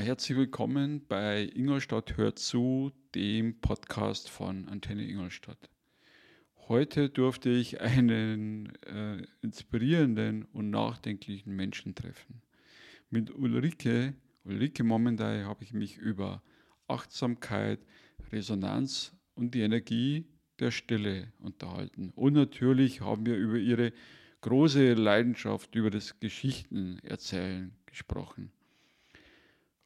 Herzlich willkommen bei Ingolstadt hört zu, dem Podcast von Antenne Ingolstadt. Heute durfte ich einen äh, inspirierenden und nachdenklichen Menschen treffen. Mit Ulrike, Ulrike Momendai, habe ich mich über Achtsamkeit, Resonanz und die Energie der Stille unterhalten. Und natürlich haben wir über ihre große Leidenschaft, über das Geschichtenerzählen gesprochen.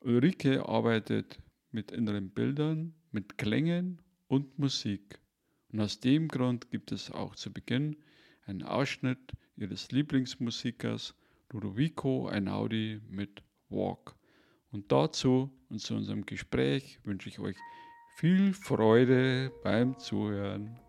Ulrike arbeitet mit inneren Bildern, mit Klängen und Musik. Und aus dem Grund gibt es auch zu Beginn einen Ausschnitt ihres Lieblingsmusikers Ludovico Einaudi mit Walk. Und dazu und zu unserem Gespräch wünsche ich euch viel Freude beim Zuhören.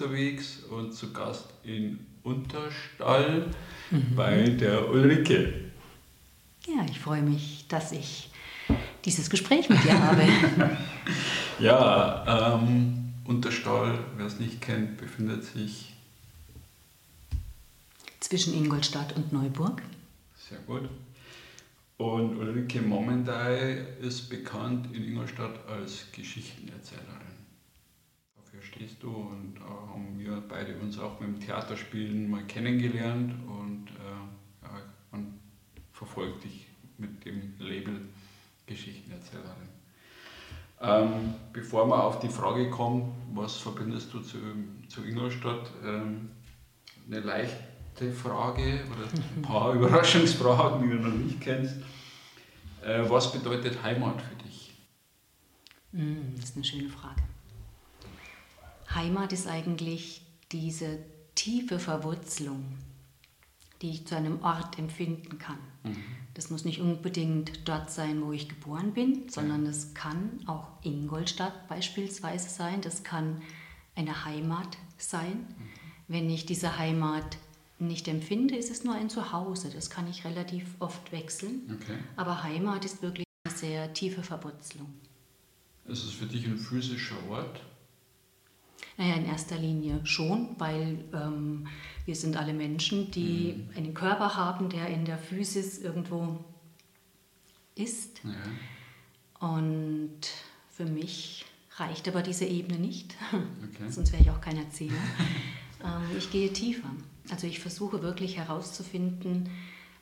Unterwegs und zu Gast in Unterstall mhm. bei der Ulrike. Ja, ich freue mich, dass ich dieses Gespräch mit dir habe. ja, ähm, Unterstall, wer es nicht kennt, befindet sich zwischen Ingolstadt und Neuburg. Sehr gut. Und Ulrike Momendai ist bekannt in Ingolstadt als Geschichtenerzählerin du und äh, haben wir beide uns auch mit dem Theaterspielen mal kennengelernt und äh, ja, man verfolgt dich mit dem Label Geschichtenerzählerin. Ähm, bevor wir auf die Frage kommen, was verbindest du zu, zu Ingolstadt, ähm, eine leichte Frage oder ein paar Überraschungsfragen, die du noch nicht kennst. Äh, was bedeutet Heimat für dich? Hm, das ist eine schöne Frage. Heimat ist eigentlich diese tiefe Verwurzelung, die ich zu einem Ort empfinden kann. Mhm. Das muss nicht unbedingt dort sein, wo ich geboren bin, sondern es kann auch Ingolstadt beispielsweise sein. Das kann eine Heimat sein. Mhm. Wenn ich diese Heimat nicht empfinde, ist es nur ein Zuhause. Das kann ich relativ oft wechseln. Okay. Aber Heimat ist wirklich eine sehr tiefe Verwurzelung. Ist es für dich ein physischer Ort? Naja, in erster Linie schon, weil ähm, wir sind alle Menschen, die mhm. einen Körper haben, der in der Physis irgendwo ist. Ja. Und für mich reicht aber diese Ebene nicht, okay. sonst wäre ich auch kein Erzähler. ähm, ich gehe tiefer. Also ich versuche wirklich herauszufinden,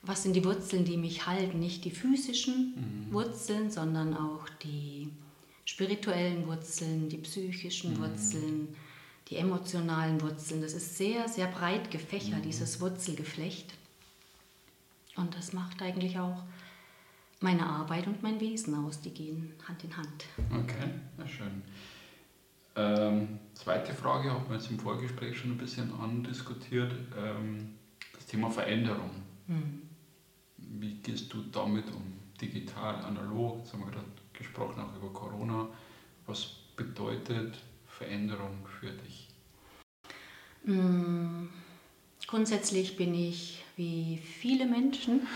was sind die Wurzeln, die mich halten. Nicht die physischen mhm. Wurzeln, sondern auch die spirituellen Wurzeln, die psychischen mhm. Wurzeln, die emotionalen Wurzeln. Das ist sehr, sehr breit gefächert, mhm. dieses Wurzelgeflecht. Und das macht eigentlich auch meine Arbeit und mein Wesen aus. Die gehen Hand in Hand. Okay, sehr schön. Ähm, zweite Frage haben wir jetzt im Vorgespräch schon ein bisschen andiskutiert. Ähm, das Thema Veränderung. Mhm. Wie gehst du damit um? Digital, analog, jetzt haben wir gerade gesprochen auch über Corona. Was bedeutet Veränderung für dich? Mm, grundsätzlich bin ich wie viele Menschen.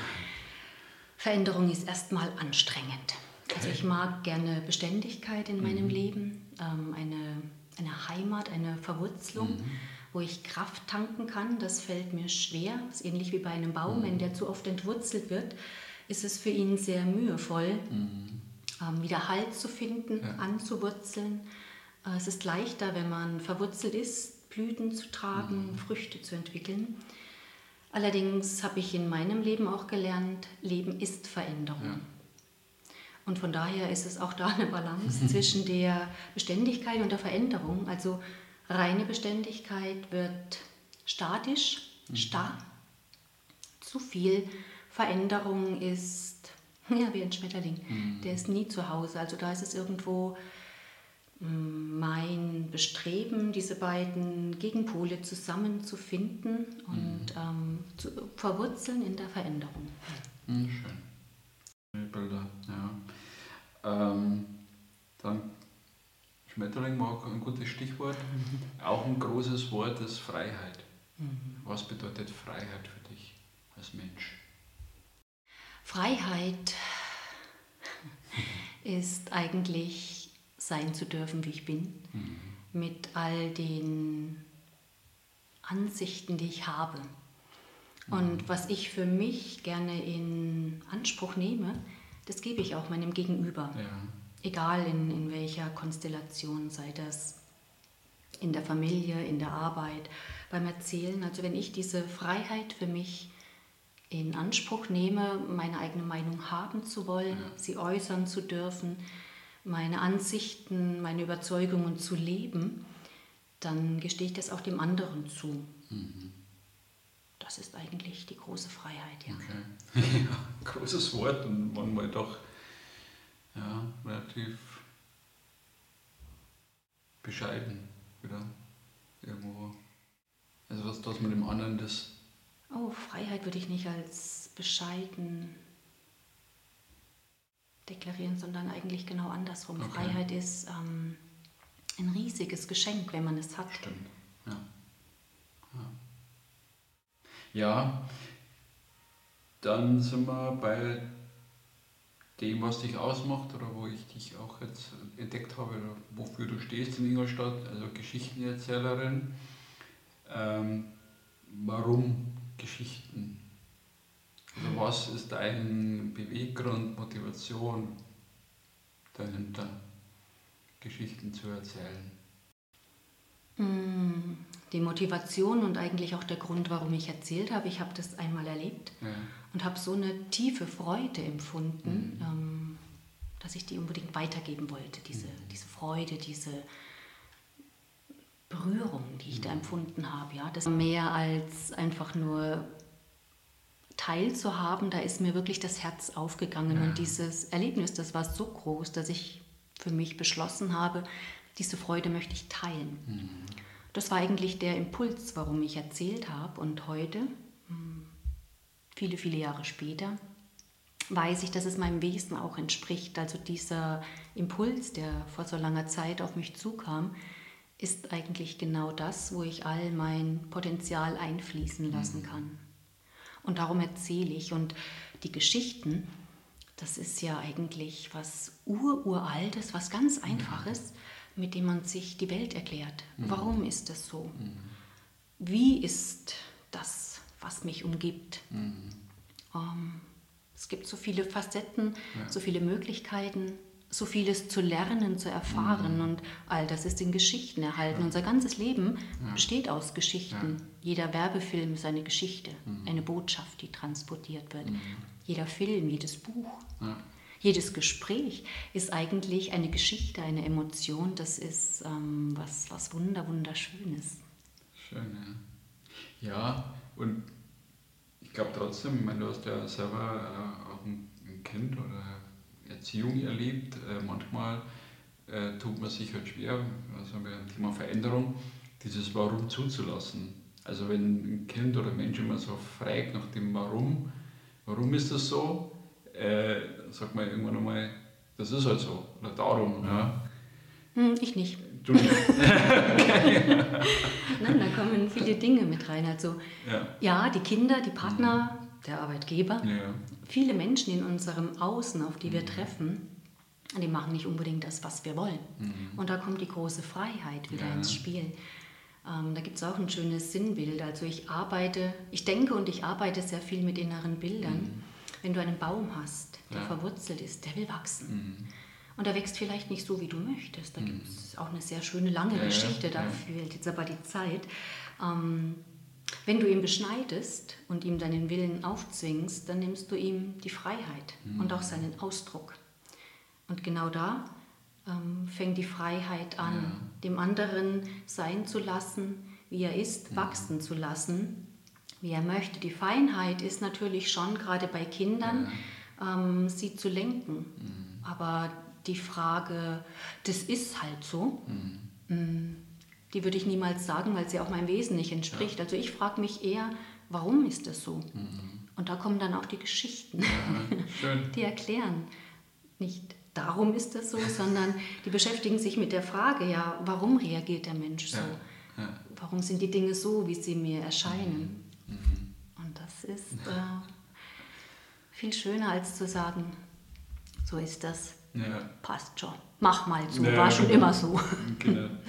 Veränderung ist erstmal anstrengend. Also ich mag gerne Beständigkeit in meinem mhm. Leben, ähm, eine, eine Heimat, eine Verwurzelung, mhm. wo ich Kraft tanken kann. Das fällt mir schwer. Das ist ähnlich wie bei einem Baum, mhm. wenn der zu oft entwurzelt wird, ist es für ihn sehr mühevoll, mhm. ähm, wieder Halt zu finden, ja. anzuwurzeln. Äh, es ist leichter, wenn man verwurzelt ist, Blüten zu tragen, mhm. Früchte zu entwickeln. Allerdings habe ich in meinem Leben auch gelernt, Leben ist Veränderung. Ja. Und von daher ist es auch da eine Balance zwischen der Beständigkeit und der Veränderung. Also reine Beständigkeit wird statisch, mhm. starr. Zu viel Veränderung ist ja, wie ein Schmetterling. Mhm. Der ist nie zu Hause. Also da ist es irgendwo mein Bestreben, diese beiden Gegenpole zusammenzufinden und mhm. ähm, zu verwurzeln in der Veränderung. Mhm, schön. Bilder, ja. Ähm, dann Schmetterling war ein gutes Stichwort. Auch ein großes Wort ist Freiheit. Mhm. Was bedeutet Freiheit für dich als Mensch? Freiheit ist eigentlich sein zu dürfen, wie ich bin, mhm. mit all den Ansichten, die ich habe. Und mhm. was ich für mich gerne in Anspruch nehme, das gebe ich auch meinem Gegenüber. Ja. Egal in, in welcher Konstellation, sei das in der Familie, in der Arbeit, beim Erzählen. Also wenn ich diese Freiheit für mich in Anspruch nehme, meine eigene Meinung haben zu wollen, ja. sie äußern zu dürfen, meine Ansichten, meine Überzeugungen zu leben, dann gestehe ich das auch dem anderen zu. Mhm. Das ist eigentlich die große Freiheit, ja. Okay. ja großes Wort und manchmal doch ja, relativ bescheiden wieder irgendwo. Also was das mit dem anderen das. Oh, Freiheit würde ich nicht als bescheiden deklarieren, sondern eigentlich genau andersrum. Okay. Freiheit ist ähm, ein riesiges Geschenk, wenn man es hat. Stimmt, ja. Ja, ja dann sind wir bei dem, was dich ausmacht oder wo ich dich auch jetzt entdeckt habe, wofür du stehst in Ingolstadt, also Geschichtenerzählerin. Ähm, warum Geschichten? Also was ist dein Beweggrund, Motivation dahinter, Geschichten zu erzählen? Mm, die Motivation und eigentlich auch der Grund, warum ich erzählt habe. Ich habe das einmal erlebt ja. und habe so eine tiefe Freude empfunden, mhm. ähm, dass ich die unbedingt weitergeben wollte. Diese, mhm. diese Freude, diese Berührung, die ich mhm. da empfunden habe. Ja? Das mehr als einfach nur teilzuhaben, da ist mir wirklich das Herz aufgegangen. Ja. Und dieses Erlebnis, das war so groß, dass ich für mich beschlossen habe, diese Freude möchte ich teilen. Mhm. Das war eigentlich der Impuls, warum ich erzählt habe. Und heute, hm, viele, viele Jahre später, weiß ich, dass es meinem Wesen auch entspricht. Also dieser Impuls, der vor so langer Zeit auf mich zukam, ist eigentlich genau das, wo ich all mein Potenzial einfließen lassen mhm. kann. Und darum erzähle ich. Und die Geschichten, das ist ja eigentlich was Ururaltes, was ganz mhm. Einfaches, mit dem man sich die Welt erklärt. Mhm. Warum ist das so? Mhm. Wie ist das, was mich umgibt? Mhm. Ähm, es gibt so viele Facetten, ja. so viele Möglichkeiten, so vieles zu lernen, zu erfahren. Mhm. Und all das ist in Geschichten erhalten. Ja. Unser ganzes Leben ja. besteht aus Geschichten. Ja. Jeder Werbefilm ist eine Geschichte, mhm. eine Botschaft, die transportiert wird. Mhm. Jeder Film, jedes Buch, jedes Gespräch ist eigentlich eine Geschichte, eine Emotion. Das ist ähm, was, was wunder, wunderschönes. Schön, ja. Ja, und ich glaube trotzdem, ich meine, du hast ja selber äh, auch ein, ein Kind oder Erziehung erlebt. Äh, manchmal äh, tut man sich halt schwer, also beim Thema Veränderung, dieses Warum zuzulassen. Also wenn ein Kind oder ein Mensch immer so fragt nach dem Warum, warum ist das so, äh, sagt man irgendwann einmal, das ist halt so oder darum. Ja. Hm, ich nicht. Du nicht. Nein, da kommen viele Dinge mit rein. Also ja, ja die Kinder, die Partner, mhm der Arbeitgeber. Ja. Viele Menschen in unserem Außen, auf die wir mhm. treffen, die machen nicht unbedingt das, was wir wollen. Mhm. Und da kommt die große Freiheit wieder ja. ins Spiel. Ähm, da gibt es auch ein schönes Sinnbild. Also ich arbeite, ich denke und ich arbeite sehr viel mit inneren Bildern. Mhm. Wenn du einen Baum hast, der ja. verwurzelt ist, der will wachsen. Mhm. Und er wächst vielleicht nicht so, wie du möchtest. Da mhm. gibt es auch eine sehr schöne, lange ja, Geschichte dafür, jetzt aber die Zeit. Ähm, wenn du ihn beschneidest und ihm deinen Willen aufzwingst, dann nimmst du ihm die Freiheit mhm. und auch seinen Ausdruck. Und genau da ähm, fängt die Freiheit an, ja. dem anderen sein zu lassen, wie er ist, ja. wachsen zu lassen, wie er möchte. Die Feinheit ist natürlich schon gerade bei Kindern, ja. ähm, sie zu lenken. Mhm. Aber die Frage, das ist halt so. Mhm. Die würde ich niemals sagen, weil sie auch meinem Wesen nicht entspricht. Ja. Also ich frage mich eher, warum ist das so? Mhm. Und da kommen dann auch die Geschichten, ja, die erklären nicht darum ist das so, sondern die beschäftigen sich mit der Frage, ja, warum reagiert der Mensch so? Ja. Warum sind die Dinge so, wie sie mir erscheinen? Mhm. Mhm. Und das ist äh, viel schöner als zu sagen, so ist das, passt schon, mach mal so, war schon genau. immer so. Genau.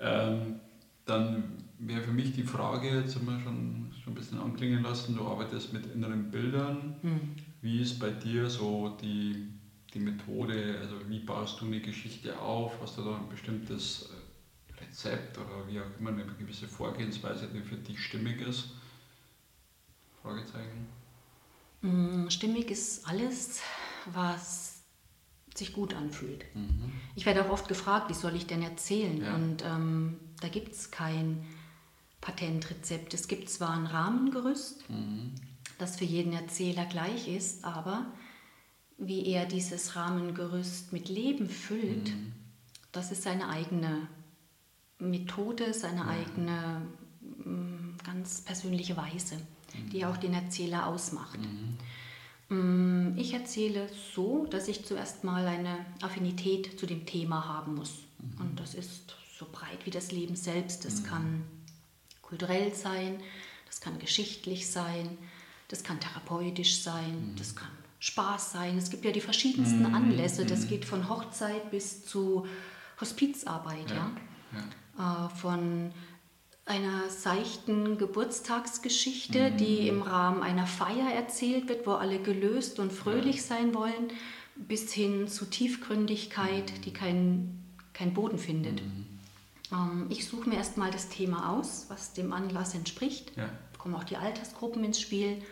Ähm, dann wäre für mich die Frage, jetzt haben wir schon, schon ein bisschen anklingen lassen, du arbeitest mit inneren Bildern. Mhm. Wie ist bei dir so die, die Methode, also wie baust du eine Geschichte auf? Hast du da ein bestimmtes äh, Rezept oder wie auch immer eine gewisse Vorgehensweise, die für dich stimmig ist? Fragezeichen. Mm, stimmig ist alles, was sich gut anfühlt. Mhm. Ich werde auch oft gefragt, wie soll ich denn erzählen? Ja. Und ähm, da gibt es kein Patentrezept. Es gibt zwar ein Rahmengerüst, mhm. das für jeden Erzähler gleich ist, aber wie er dieses Rahmengerüst mit Leben füllt, mhm. das ist seine eigene Methode, seine ja. eigene mm, ganz persönliche Weise, mhm. die auch den Erzähler ausmacht. Mm, ich erzähle so, dass ich zuerst mal eine Affinität zu dem Thema haben muss. Mhm. Und das ist so breit wie das Leben selbst. Das mhm. kann kulturell sein, das kann geschichtlich sein, das kann therapeutisch sein, mhm. das kann Spaß sein. Es gibt ja die verschiedensten mhm. Anlässe. Das mhm. geht von Hochzeit bis zu Hospizarbeit. Ja. ja. Äh, von einer seichten Geburtstagsgeschichte, mhm. die im Rahmen einer Feier erzählt wird, wo alle gelöst und fröhlich sein wollen, bis hin zu Tiefgründigkeit, die keinen kein Boden findet. Mhm. Ähm, ich suche mir erstmal das Thema aus, was dem Anlass entspricht. Ja. Kommen auch die Altersgruppen ins Spiel.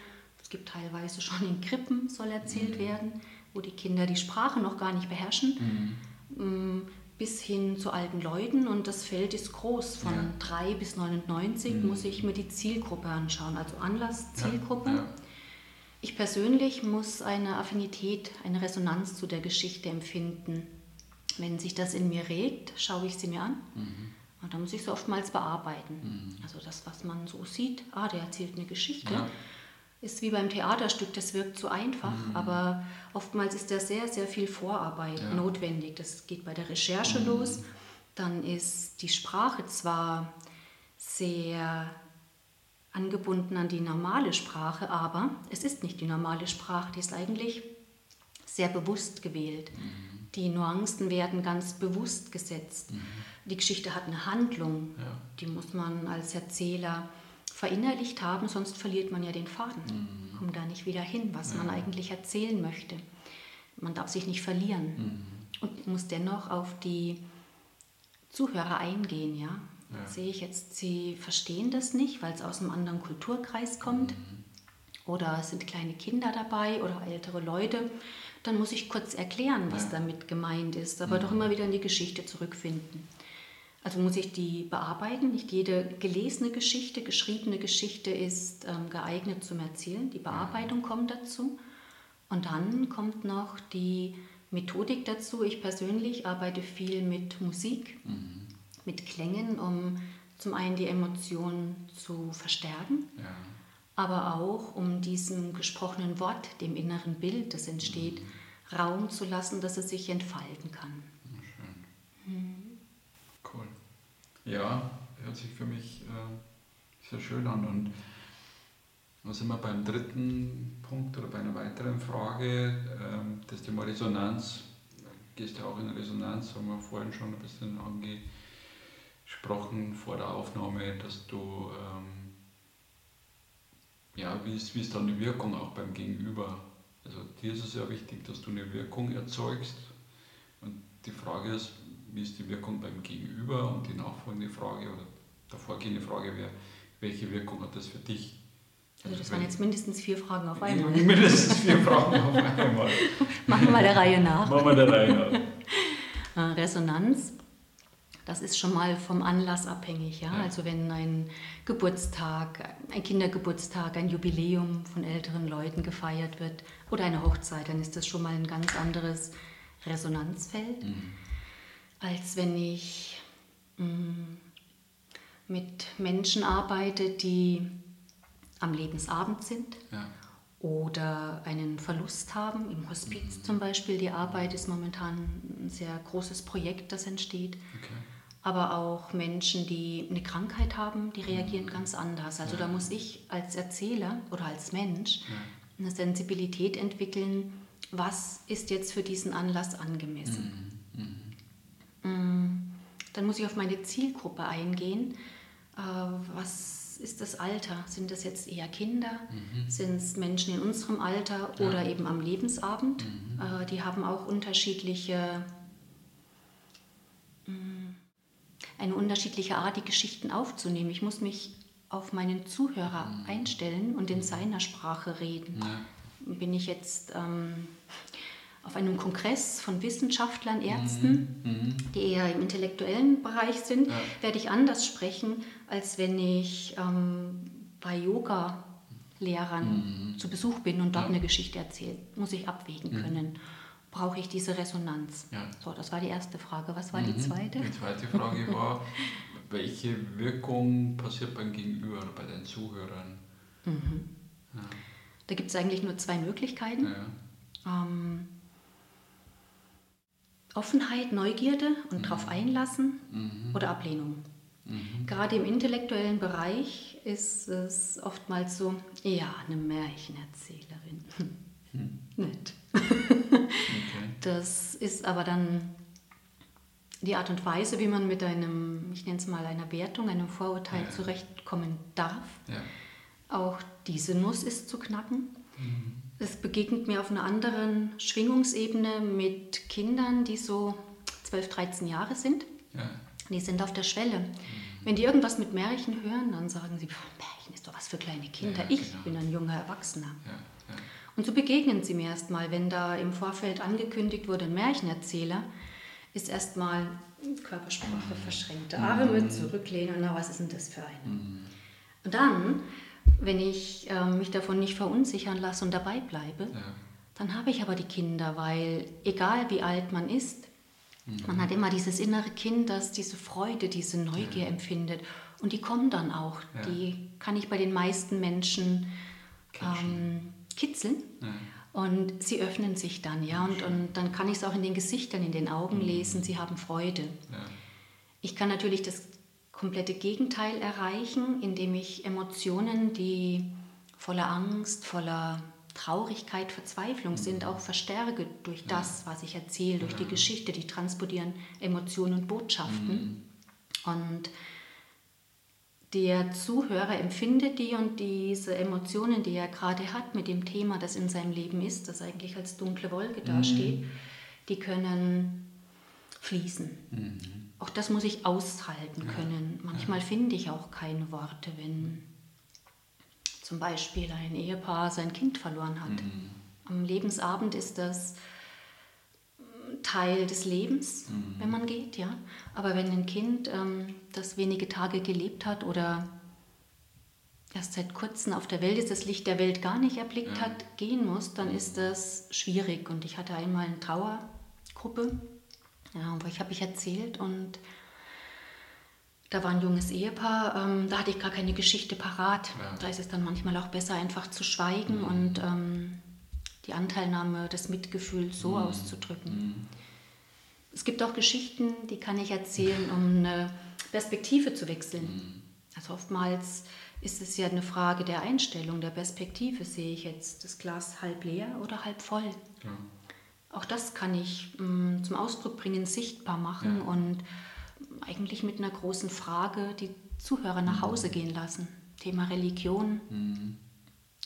Es gibt teilweise schon in Krippen, soll erzählt mhm. werden, wo die Kinder die Sprache noch gar nicht beherrschen. Mhm. Ähm, bis hin zu alten Leuten und das Feld ist groß. Von ja. 3 bis 99 mhm. muss ich mir die Zielgruppe anschauen, also Anlass, Zielgruppe. Ja. Ja. Ich persönlich muss eine Affinität, eine Resonanz zu der Geschichte empfinden. Wenn sich das in mir regt, schaue ich sie mir an. Mhm. Und dann muss ich sie oftmals bearbeiten. Mhm. Also das, was man so sieht, ah, der erzählt eine Geschichte. Ist wie beim Theaterstück, das wirkt so einfach, mhm. aber oftmals ist da sehr, sehr viel Vorarbeit ja. notwendig. Das geht bei der Recherche mhm. los. Dann ist die Sprache zwar sehr angebunden an die normale Sprache, aber es ist nicht die normale Sprache, die ist eigentlich sehr bewusst gewählt. Mhm. Die Nuancen werden ganz bewusst gesetzt. Mhm. Die Geschichte hat eine Handlung, ja. die muss man als Erzähler verinnerlicht haben, sonst verliert man ja den Faden, mhm. kommt da nicht wieder hin, was ja. man eigentlich erzählen möchte. Man darf sich nicht verlieren mhm. und muss dennoch auf die Zuhörer eingehen. Ja? ja. Sehe ich jetzt, sie verstehen das nicht, weil es aus einem anderen Kulturkreis kommt. Mhm. Oder es sind kleine Kinder dabei oder ältere Leute dann muss ich kurz erklären, was ja. damit gemeint ist, aber mhm. doch immer wieder in die Geschichte zurückfinden. Also muss ich die bearbeiten. Nicht jede gelesene Geschichte, geschriebene Geschichte ist ähm, geeignet zum Erzählen. Die Bearbeitung kommt dazu. Und dann kommt noch die Methodik dazu. Ich persönlich arbeite viel mit Musik, mhm. mit Klängen, um zum einen die Emotionen zu verstärken. Ja aber auch um diesem gesprochenen Wort, dem inneren Bild, das entsteht, mhm. Raum zu lassen, dass es sich entfalten kann. Schön. Mhm. Cool. Ja, hört sich für mich äh, sehr schön an. Und da sind wir beim dritten Punkt oder bei einer weiteren Frage, ähm, das Thema Resonanz. Gehst ja auch in Resonanz, haben wir vorhin schon ein bisschen angesprochen vor der Aufnahme, dass du ähm, ja, wie ist, wie ist dann die Wirkung auch beim Gegenüber? Also dir ist es ja wichtig, dass du eine Wirkung erzeugst. Und die Frage ist, wie ist die Wirkung beim Gegenüber? Und die nachfolgende Frage oder der vorgehende Frage wäre, welche Wirkung hat das für dich? Also das waren jetzt mindestens vier Fragen auf einmal. Mindestens vier Fragen auf einmal. Machen wir mal der Reihe nach. Machen wir der Reihe nach. Äh, Resonanz das ist schon mal vom Anlass abhängig. Ja? ja? Also wenn ein Geburtstag, ein Kindergeburtstag, ein Jubiläum von älteren Leuten gefeiert wird oder eine Hochzeit, dann ist das schon mal ein ganz anderes Resonanzfeld, mhm. Als wenn ich mh, mm, mit Menschen arbeite, die am Lebensabend sind ja. oder einen Verlust haben. Im Hospiz zum Beispiel, die Arbeit ist momentan ein sehr großes Projekt, das entsteht. Okay. Aber auch Menschen, die eine Krankheit haben, die reagieren ganz anders. Also ja. da muss ich als Erzähler oder als Mensch ja. eine Sensibilität entwickeln, was ist jetzt für diesen Anlass angemessen. Mhm. Mhm. Dann muss ich auf meine Zielgruppe eingehen. Äh, was ist das Alter? Sind das jetzt eher Kinder? Mhm. Sind es Menschen in unserem Alter ja. oder eben am Lebensabend? Mhm. Äh, die haben auch unterschiedliche, mm, eine unterschiedliche Art, die Geschichten aufzunehmen. Ich muss mich auf meinen Zuhörer mhm. einstellen und in seiner Sprache reden. Ja. Bin ich jetzt ähm, auf einem Kongress von Wissenschaftlern, Ärzten, mhm. mhm. die eher im intellektuellen Bereich sind, ja. werde ich anders sprechen, als wenn ich ähm, bei Yoga-Lehrern mhm. zu Besuch bin und dort ja. eine Geschichte erzähle. Muss ich abwägen mhm. können. Brauche ich diese Resonanz? Ja. So, das war die erste Frage. Was war die mhm. zweite? Die zweite Frage war, welche Wirkung passiert beim Gegenüber oder bei den Zuhörern? Mhm. Da gibt es eigentlich nur zwei Möglichkeiten. Ähm, Offenheit, Neugierde und mhm. darauf einlassen mhm. oder Ablehnung. Mhm. Gerade im intellektuellen Bereich ist es oftmals so, ja, eine Märchenerzählerin. Hm. Nett. okay. Das ist aber dann die Art und Weise, wie man mit einem, ich nenne es mal einer Wertung, einem Vorurteil ja. zurechtkommen darf. Ja. Auch diese Nuss ist zu knacken. Mhm es begegnet mir auf einer anderen Schwingungsebene mit Kindern, die so 12, 13 Jahre sind. Ja. Die sind auf der Schwelle. Mhm. Wenn die irgendwas mit Märchen hören, dann sagen sie, Märchen ist doch was für kleine Kinder. Ja, ich genau. bin ein junger Erwachsener. Ja, Und so begegnen sie mir erstmal, wenn da im Vorfeld angekündigt wurde, ein Märchenerzähler, ist erstmal Körpersprache, verschränkte Arme, mhm. zurücklehnen, na, was ist denn das für eine? Mhm. Und dann wenn ich äh, mich davon nicht verunsichern lasse und dabei bleibe, ja. dann habe ich aber die Kinder, weil egal wie alt man ist, mhm. man hat immer dieses innere Kind, das diese Freude, diese Neugier ja. empfindet. Und die kommen dann auch. Ja. Die kann ich bei den meisten Menschen ähm, kitzeln. Und sie öffnen sich dann, ja, und, und dann kann ich es auch in den Gesichtern, in den Augen mhm. lesen, sie haben Freude. Ich kann natürlich das komplette Gegenteil erreichen, indem ich Emotionen, die voller Angst, voller Traurigkeit, Verzweiflung sind, mhm. auch verstärke durch das, was ich erzähle, durch die Geschichte, die transportieren Emotionen und Botschaften. Mhm. Und der Zuhörer empfindet die und diese Emotionen, die er gerade hat mit dem Thema, das in seinem Leben ist, das eigentlich als dunkle Wolke dasteht, mhm. die können fließen. Mhm. Auch das muss ich aushalten können. Manchmal finde ich auch keine Worte, wenn zum Beispiel ein Ehepaar sein Kind verloren hat. Mhm. Am Lebensabend ist das Teil des Lebens, mhm. wenn man geht, ja. Aber wenn ein Kind, ähm, das wenige Tage gelebt hat oder erst seit kurzem auf der Welt ist, das Licht der Welt gar nicht erblickt ja. hat, gehen muss, dann ist das schwierig. Und ich hatte einmal eine Trauergruppe ja, wo ich habe ich erzählt und da war ein junges Ehepaar, ähm, da hatte ich gar keine Geschichte parat. Ja. Da ist es dann manchmal auch besser, einfach zu schweigen mhm. und ähm, die Anteilnahme, das Mitgefühl so mhm. auszudrücken. Mhm. Es gibt auch Geschichten, die kann ich erzählen, um eine Perspektive zu wechseln. Mhm. Also oftmals ist es ja eine Frage der Einstellung, der Perspektive. Sehe ich jetzt das Glas halb leer oder halb voll? Ja auch das kann ich mh, mm, zum Ausdruck bringen, sichtbar machen ja. und eigentlich mit einer großen Frage die Zuhörer nach mhm. Hause gehen lassen. Thema Religion. Mhm.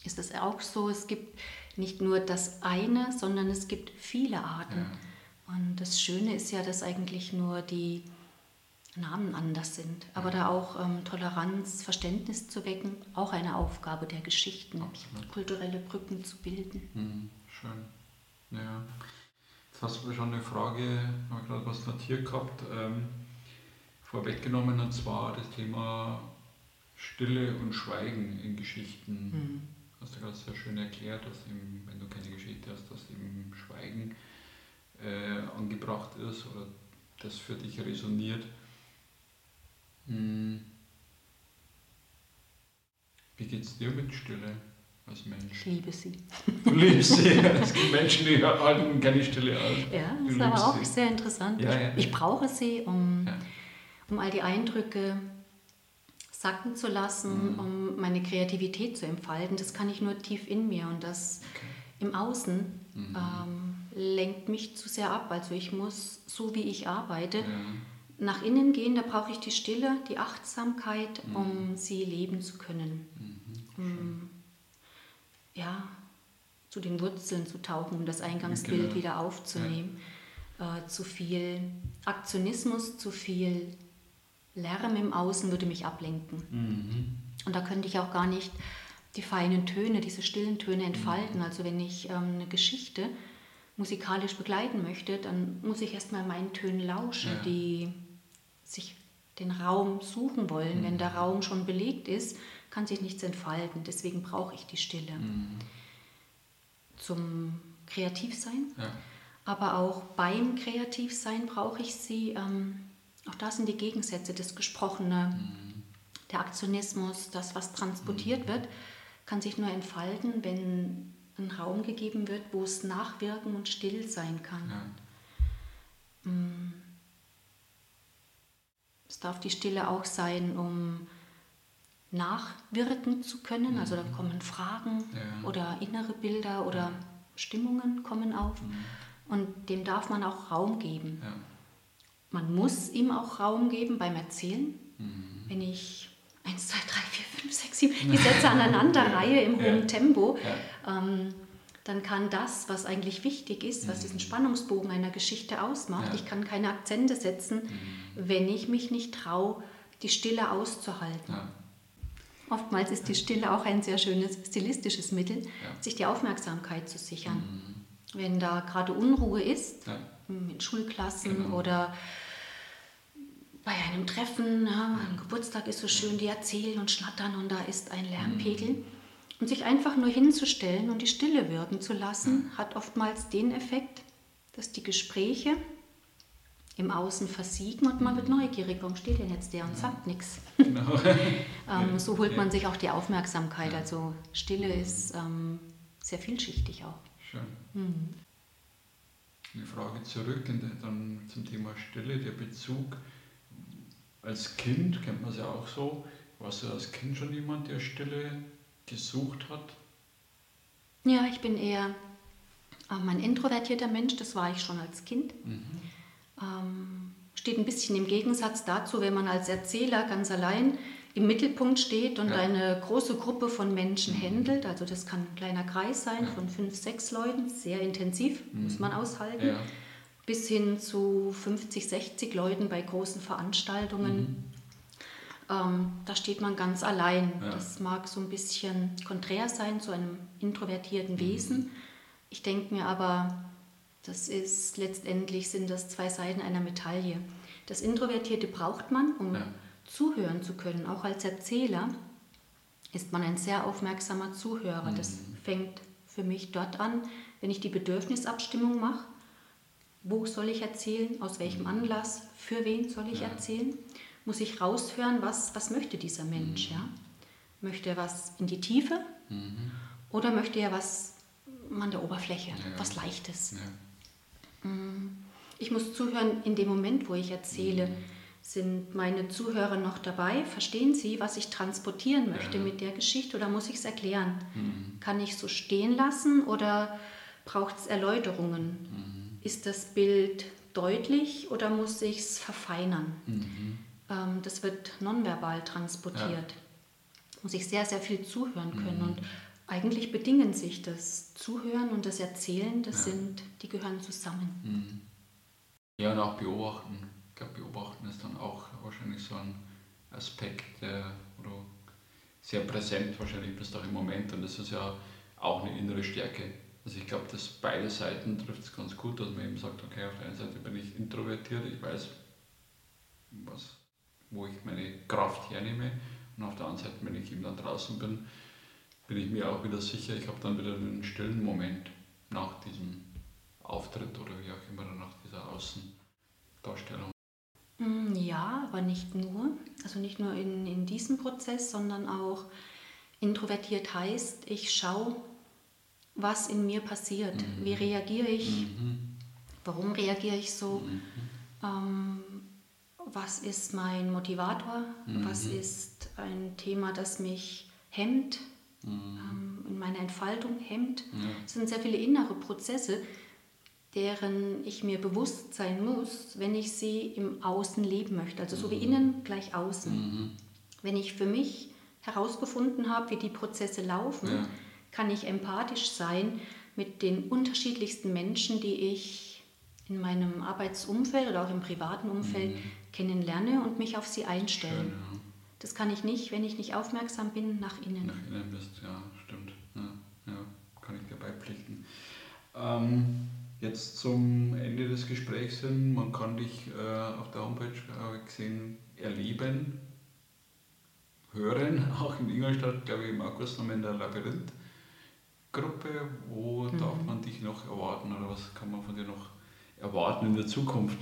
Ist das auch so? Es gibt nicht nur das eine, sondern es gibt viele Arten. Ja. Und das Schöne ist ja, dass eigentlich nur die Namen anders sind. Aber ja. da auch ähm, Toleranz, Verständnis zu wecken, auch eine Aufgabe der Geschichten, Absolut. kulturelle Brücken zu bilden. Mhm. Schön. Ja. Jetzt hast du schon eine Frage, habe gerade was notiert gehabt, ähm, vorweggenommen, und zwar das Thema Stille und Schweigen in Geschichten. Mhm. Hast du gerade sehr schön erklärt, dass eben, wenn du keine Geschichte hast, dass eben Schweigen äh, angebracht ist oder das für dich resoniert. Mhm. Wie geht es dir mit Stille? Als Mensch? Ich liebe sie. Du liebst sie. Es gibt Menschen, die halten keine Stille aus. Ja, das ist aber auch sie. sehr interessant. Ja, ja. Ich brauche sie, um, Ja. um all die Eindrücke sacken zu lassen, Mhm. um meine Kreativität zu entfalten. Das kann ich nur tief in mir und das Okay. im Außen Mhm. ähm, lenkt mich zu sehr ab. Also ich muss, so wie ich arbeite, nach innen gehen. Da brauche ich die Stille, die Achtsamkeit, Mhm. um sie leben zu können. Um, ja, zu den Wurzeln zu tauchen, um das Eingangsbild Genau. wieder aufzunehmen. Äh, zu viel Aktionismus, zu viel Lärm im Außen würde mich ablenken. Mhm. Und da könnte ich auch gar nicht die feinen Töne, diese stillen Töne entfalten. Also wenn ich ähm, eine Geschichte musikalisch begleiten möchte, dann muss ich erstmal meinen Tönen lauschen, Ja. die den Raum suchen wollen. Wenn der Raum schon belegt ist, kann sich nichts entfalten. Deswegen brauche ich die Stille Mhm. zum Kreativsein. Ja. Aber auch beim Kreativsein brauche ich sie. Ähm, auch da sind die Gegensätze, das Gesprochene, der Aktionismus, das, was transportiert wird, kann sich nur entfalten, wenn ein Raum gegeben wird, wo es nachwirken und still sein kann. Ja. Es darf die Stille auch sein, um nachwirken zu können. Also da kommen Fragen Ja. oder innere Bilder oder Stimmungen kommen auf. Und dem darf man auch Raum geben. Ja. Man muss ihm auch Raum geben beim Erzählen. Mhm. Wenn ich 1, 2, 3, 4, 5, 6, 7 die Sätze aneinander reihe im Ja. hohen Tempo, Ja. ähm, dann kann das, was eigentlich wichtig ist, was diesen Spannungsbogen einer Geschichte ausmacht, Ja. ich kann keine Akzente setzen, wenn ich mich nicht traue, die Stille auszuhalten. Ja. Oftmals ist die Stille auch ein sehr schönes stilistisches Mittel, Ja. sich die Aufmerksamkeit zu sichern. Wenn da gerade Unruhe ist, Ja. in Schulklassen Genau. oder bei einem Treffen, ein Geburtstag ist so schön, die erzählen und schnattern und da ist ein Lärmpegel. Und sich einfach nur hinzustellen und die Stille wirken zu lassen, hat oftmals den Effekt, dass die Gespräche im Außen versiegen und man wird neugierig. Warum steht denn jetzt der und sagt nichts? Genau. Ähm, so holt man sich auch die Aufmerksamkeit. Also Stille ist ähm, sehr vielschichtig auch. Schön. Eine Frage zurück der, dann zum Thema Stille, der Bezug. Als Kind kennt man es ja auch so. Warst du als Kind schon jemand, der Stille gesucht hat? Ja, ich bin eher ähm, ein introvertierter Mensch, das war ich schon als Kind. Ähm, steht ein bisschen im Gegensatz dazu, wenn man als Erzähler ganz allein im Mittelpunkt steht und Ja. eine große Gruppe von Menschen händelt. Also das kann ein kleiner Kreis sein von fünf, sechs Leuten, sehr intensiv, muss man aushalten. Ja. Bis hin zu 50, 60 Leuten bei großen Veranstaltungen. Ähm, da steht man ganz allein. Ja. Das mag so ein bisschen konträr sein zu einem introvertierten Wesen. Ich denke mir aber, das ist letztendlich sind das zwei Seiten einer Medaille. Das Introvertierte braucht man, um Ja. zuhören zu können. Auch als Erzähler ist man ein sehr aufmerksamer Zuhörer. Das fängt für mich dort an, wenn ich die Bedürfnisabstimmung mache. Wo soll ich erzählen? Aus welchem Anlass? Für wen soll ich Ja. erzählen? Muss ich raushören, was, was möchte dieser Mensch? Ja? Möchte er was in die Tiefe oder möchte er was an der Oberfläche, Ja. was Leichtes? Ja. Ich muss zuhören in dem Moment, wo ich erzähle. Sind meine Zuhörer noch dabei? Verstehen sie, was ich transportieren möchte Ja. mit der Geschichte oder muss ich es erklären? Kann ich so stehen lassen oder braucht es Erläuterungen? Ist das Bild deutlich oder muss ich es verfeinern? Ähm, das wird nonverbal transportiert. Muss ich sehr, sehr viel zuhören können. Und eigentlich bedingen sich das Zuhören und das Erzählen, das sind, die gehören zusammen. Ja, und auch beobachten. Ich glaube, beobachten ist dann auch wahrscheinlich so ein Aspekt, der oder sehr präsent wahrscheinlich bist auch im Moment und das ist ja auch eine innere Stärke. Also ich glaube, dass beide Seiten trifft es ganz gut, dass man eben sagt, okay, auf der einen Seite bin ich introvertiert, ich weiß, was, wo ich meine Kraft hernehme und auf der anderen Seite, wenn ich eben dann draußen bin, bin ich mir auch wieder sicher, ich habe dann wieder einen stillen Moment nach diesem Auftritt oder wie auch immer, nach dieser Außendarstellung. Mm, Ja, aber nicht nur. Also nicht nur in, in diesem Prozess, sondern auch Introvertiert heißt, ich schaue, was in mir passiert. Mhm. Wie reagiere ich? Mhm. Warum reagiere ich so? Mhm. Ähm, was ist mein Motivator? Was mhm. ist ein Thema, das mich hemmt? Mhm. Ähm, in meiner Entfaltung hemmt? Es sind sehr viele innere Prozesse, deren ich mir bewusst sein muss, wenn ich sie im Außen leben möchte. Also so wie mhm. innen gleich außen. Mhm. Wenn ich für mich herausgefunden habe, wie die Prozesse laufen, ja. kann ich empathisch sein mit den unterschiedlichsten Menschen, die ich in meinem Arbeitsumfeld oder auch im privaten Umfeld mhm. Kennenlerne und mich auf sie einstellen. Schön, ja. Das kann ich nicht, wenn ich nicht aufmerksam bin, nach innen. Nach innen bist, ja, stimmt. Ja, ja kann ich dir beipflichten. Ähm, jetzt zum Ende des Gesprächs hin, man kann dich äh, auf der Homepage äh, gesehen erleben, hören, auch in Ingolstadt, glaube ich, im August noch in der Labyrinth-Gruppe. Wo mhm. darf man dich noch erwarten oder was kann man von dir noch erwarten in der Zukunft?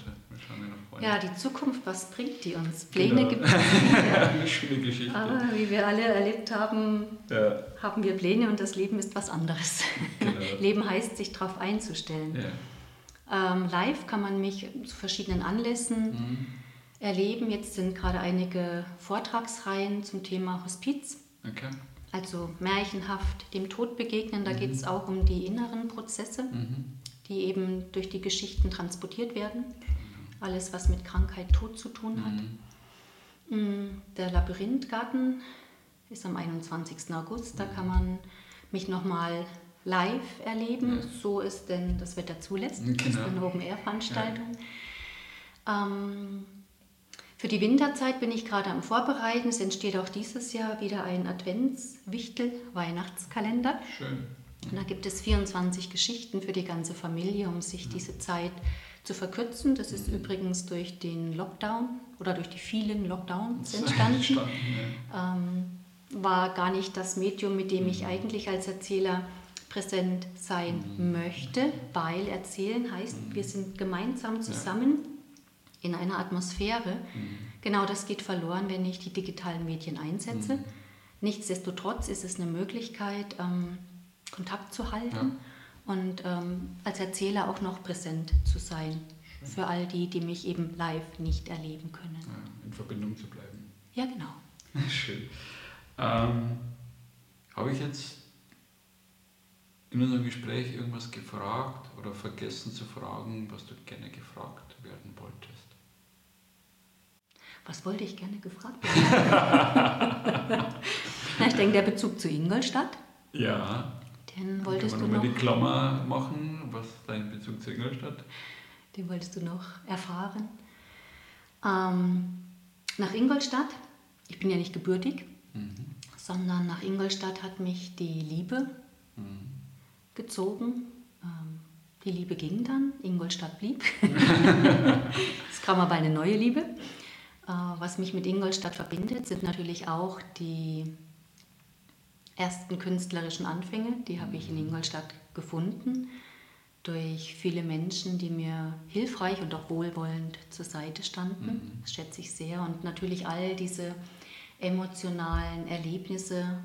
Ja, die Zukunft, was bringt die uns? Pläne genau. gibt es. ja. Eine schöne Geschichte. Aber wie wir alle erlebt haben, ja. haben wir Pläne und das Leben ist was anderes. Genau. Leben heißt, sich darauf einzustellen. Ja. Ähm, live kann man mich zu verschiedenen Anlässen mhm. erleben. Jetzt sind gerade einige Vortragsreihen zum Thema Hospiz. Okay. Also märchenhaft dem Tod begegnen. Da mhm. geht es auch um die inneren Prozesse. Mhm die eben durch die Geschichten transportiert werden. Alles, was mit Krankheit, Tod zu tun hat. Mhm. Mm, der Labyrinthgarten ist am 21. August. Da kann man mich nochmal live erleben, ja. so es denn das Wetter zulässt. Genau. Das ist eine Open-Air-Veranstaltung. Ja. Ähm, für die Winterzeit bin ich gerade am Vorbereiten. Es entsteht auch dieses Jahr wieder ein Adventswichtel-Weihnachtskalender. Schön. Und da gibt es 24 Geschichten für die ganze Familie, um sich diese Zeit zu verkürzen. Das ist übrigens durch den Lockdown oder durch die vielen Lockdowns entstanden. ähm, war gar nicht das Medium, mit dem ich mhm. eigentlich als Erzähler präsent sein mhm. möchte, weil erzählen heißt, wir mhm. sind gemeinsam zusammen in einer Atmosphäre. Genau das geht verloren, wenn ich die digitalen Medien einsetze. Nichtsdestotrotz ist es eine Möglichkeit, ähm, Kontakt zu halten ja. und ähm, als Erzähler auch noch präsent zu sein Schön. für all die, die mich eben live nicht erleben können. Ja, in Verbindung zu bleiben. Ja, genau. Schön. Ähm, Habe ich jetzt in unserem Gespräch irgendwas gefragt oder vergessen zu fragen, was du gerne gefragt werden wolltest? Was wollte ich gerne gefragt werden? Na, ich denke, der Bezug zu Ingolstadt. Ja. Den wolltest Kann man du noch... die Klammer machen, was dein Bezug zu Ingolstadt? Den wolltest du noch erfahren. Ähm, nach Ingolstadt, ich bin ja nicht gebürtig, mhm. sondern nach Ingolstadt hat mich die Liebe mhm. gezogen. Ähm, die Liebe ging dann, Ingolstadt blieb. es kam aber eine neue Liebe. Äh, was mich mit Ingolstadt verbindet, sind natürlich auch die ersten künstlerischen Anfänge, die habe ich in Ingolstadt gefunden, durch viele Menschen, die mir hilfreich und auch wohlwollend zur Seite standen. Mhm. Das schätze ich sehr. Und natürlich all diese emotionalen Erlebnisse,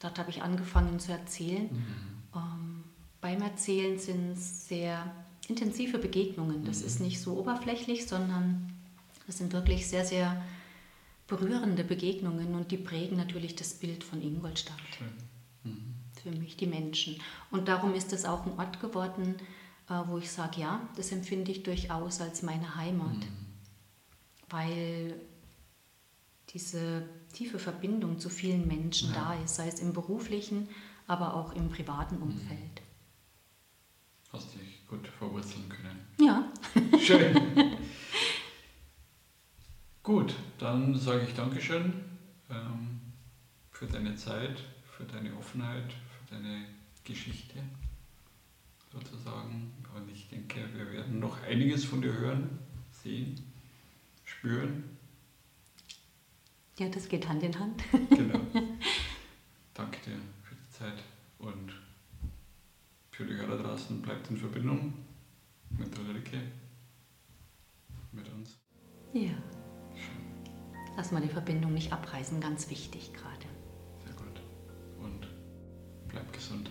dort habe ich angefangen zu erzählen. Mhm. Ähm, beim Erzählen sind es sehr intensive Begegnungen. Das mhm. ist nicht so oberflächlich, sondern es sind wirklich sehr, sehr berührende Begegnungen und die prägen natürlich das Bild von Ingolstadt. Mhm. Für mich, die Menschen. Und darum ist es auch ein Ort geworden, äh, wo ich sage, ja, das empfinde ich durchaus als meine Heimat. Mhm. Weil diese tiefe Verbindung zu vielen Menschen ja. da ist, sei es im beruflichen, aber auch im privaten Umfeld. Mhm. Hast dich gut verwurzeln können. Ja. Schön. Gut, dann sage ich Dankeschön ähm, für deine Zeit, für deine Offenheit, für deine Geschichte sozusagen. Und ich denke, wir werden noch einiges von dir hören, sehen, spüren. Ja, das geht Hand in Hand. genau. Danke dir für die Zeit und für die Hörer draußen. Bleibt in Verbindung mit Ulrike, mit uns. Ja. Lass mal die Verbindung nicht abreißen, ganz wichtig gerade. Sehr gut. Und bleib gesund.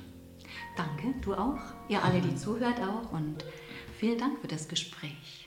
Danke, du auch. Ihr alle, die zuhört auch. Und vielen Dank für das Gespräch.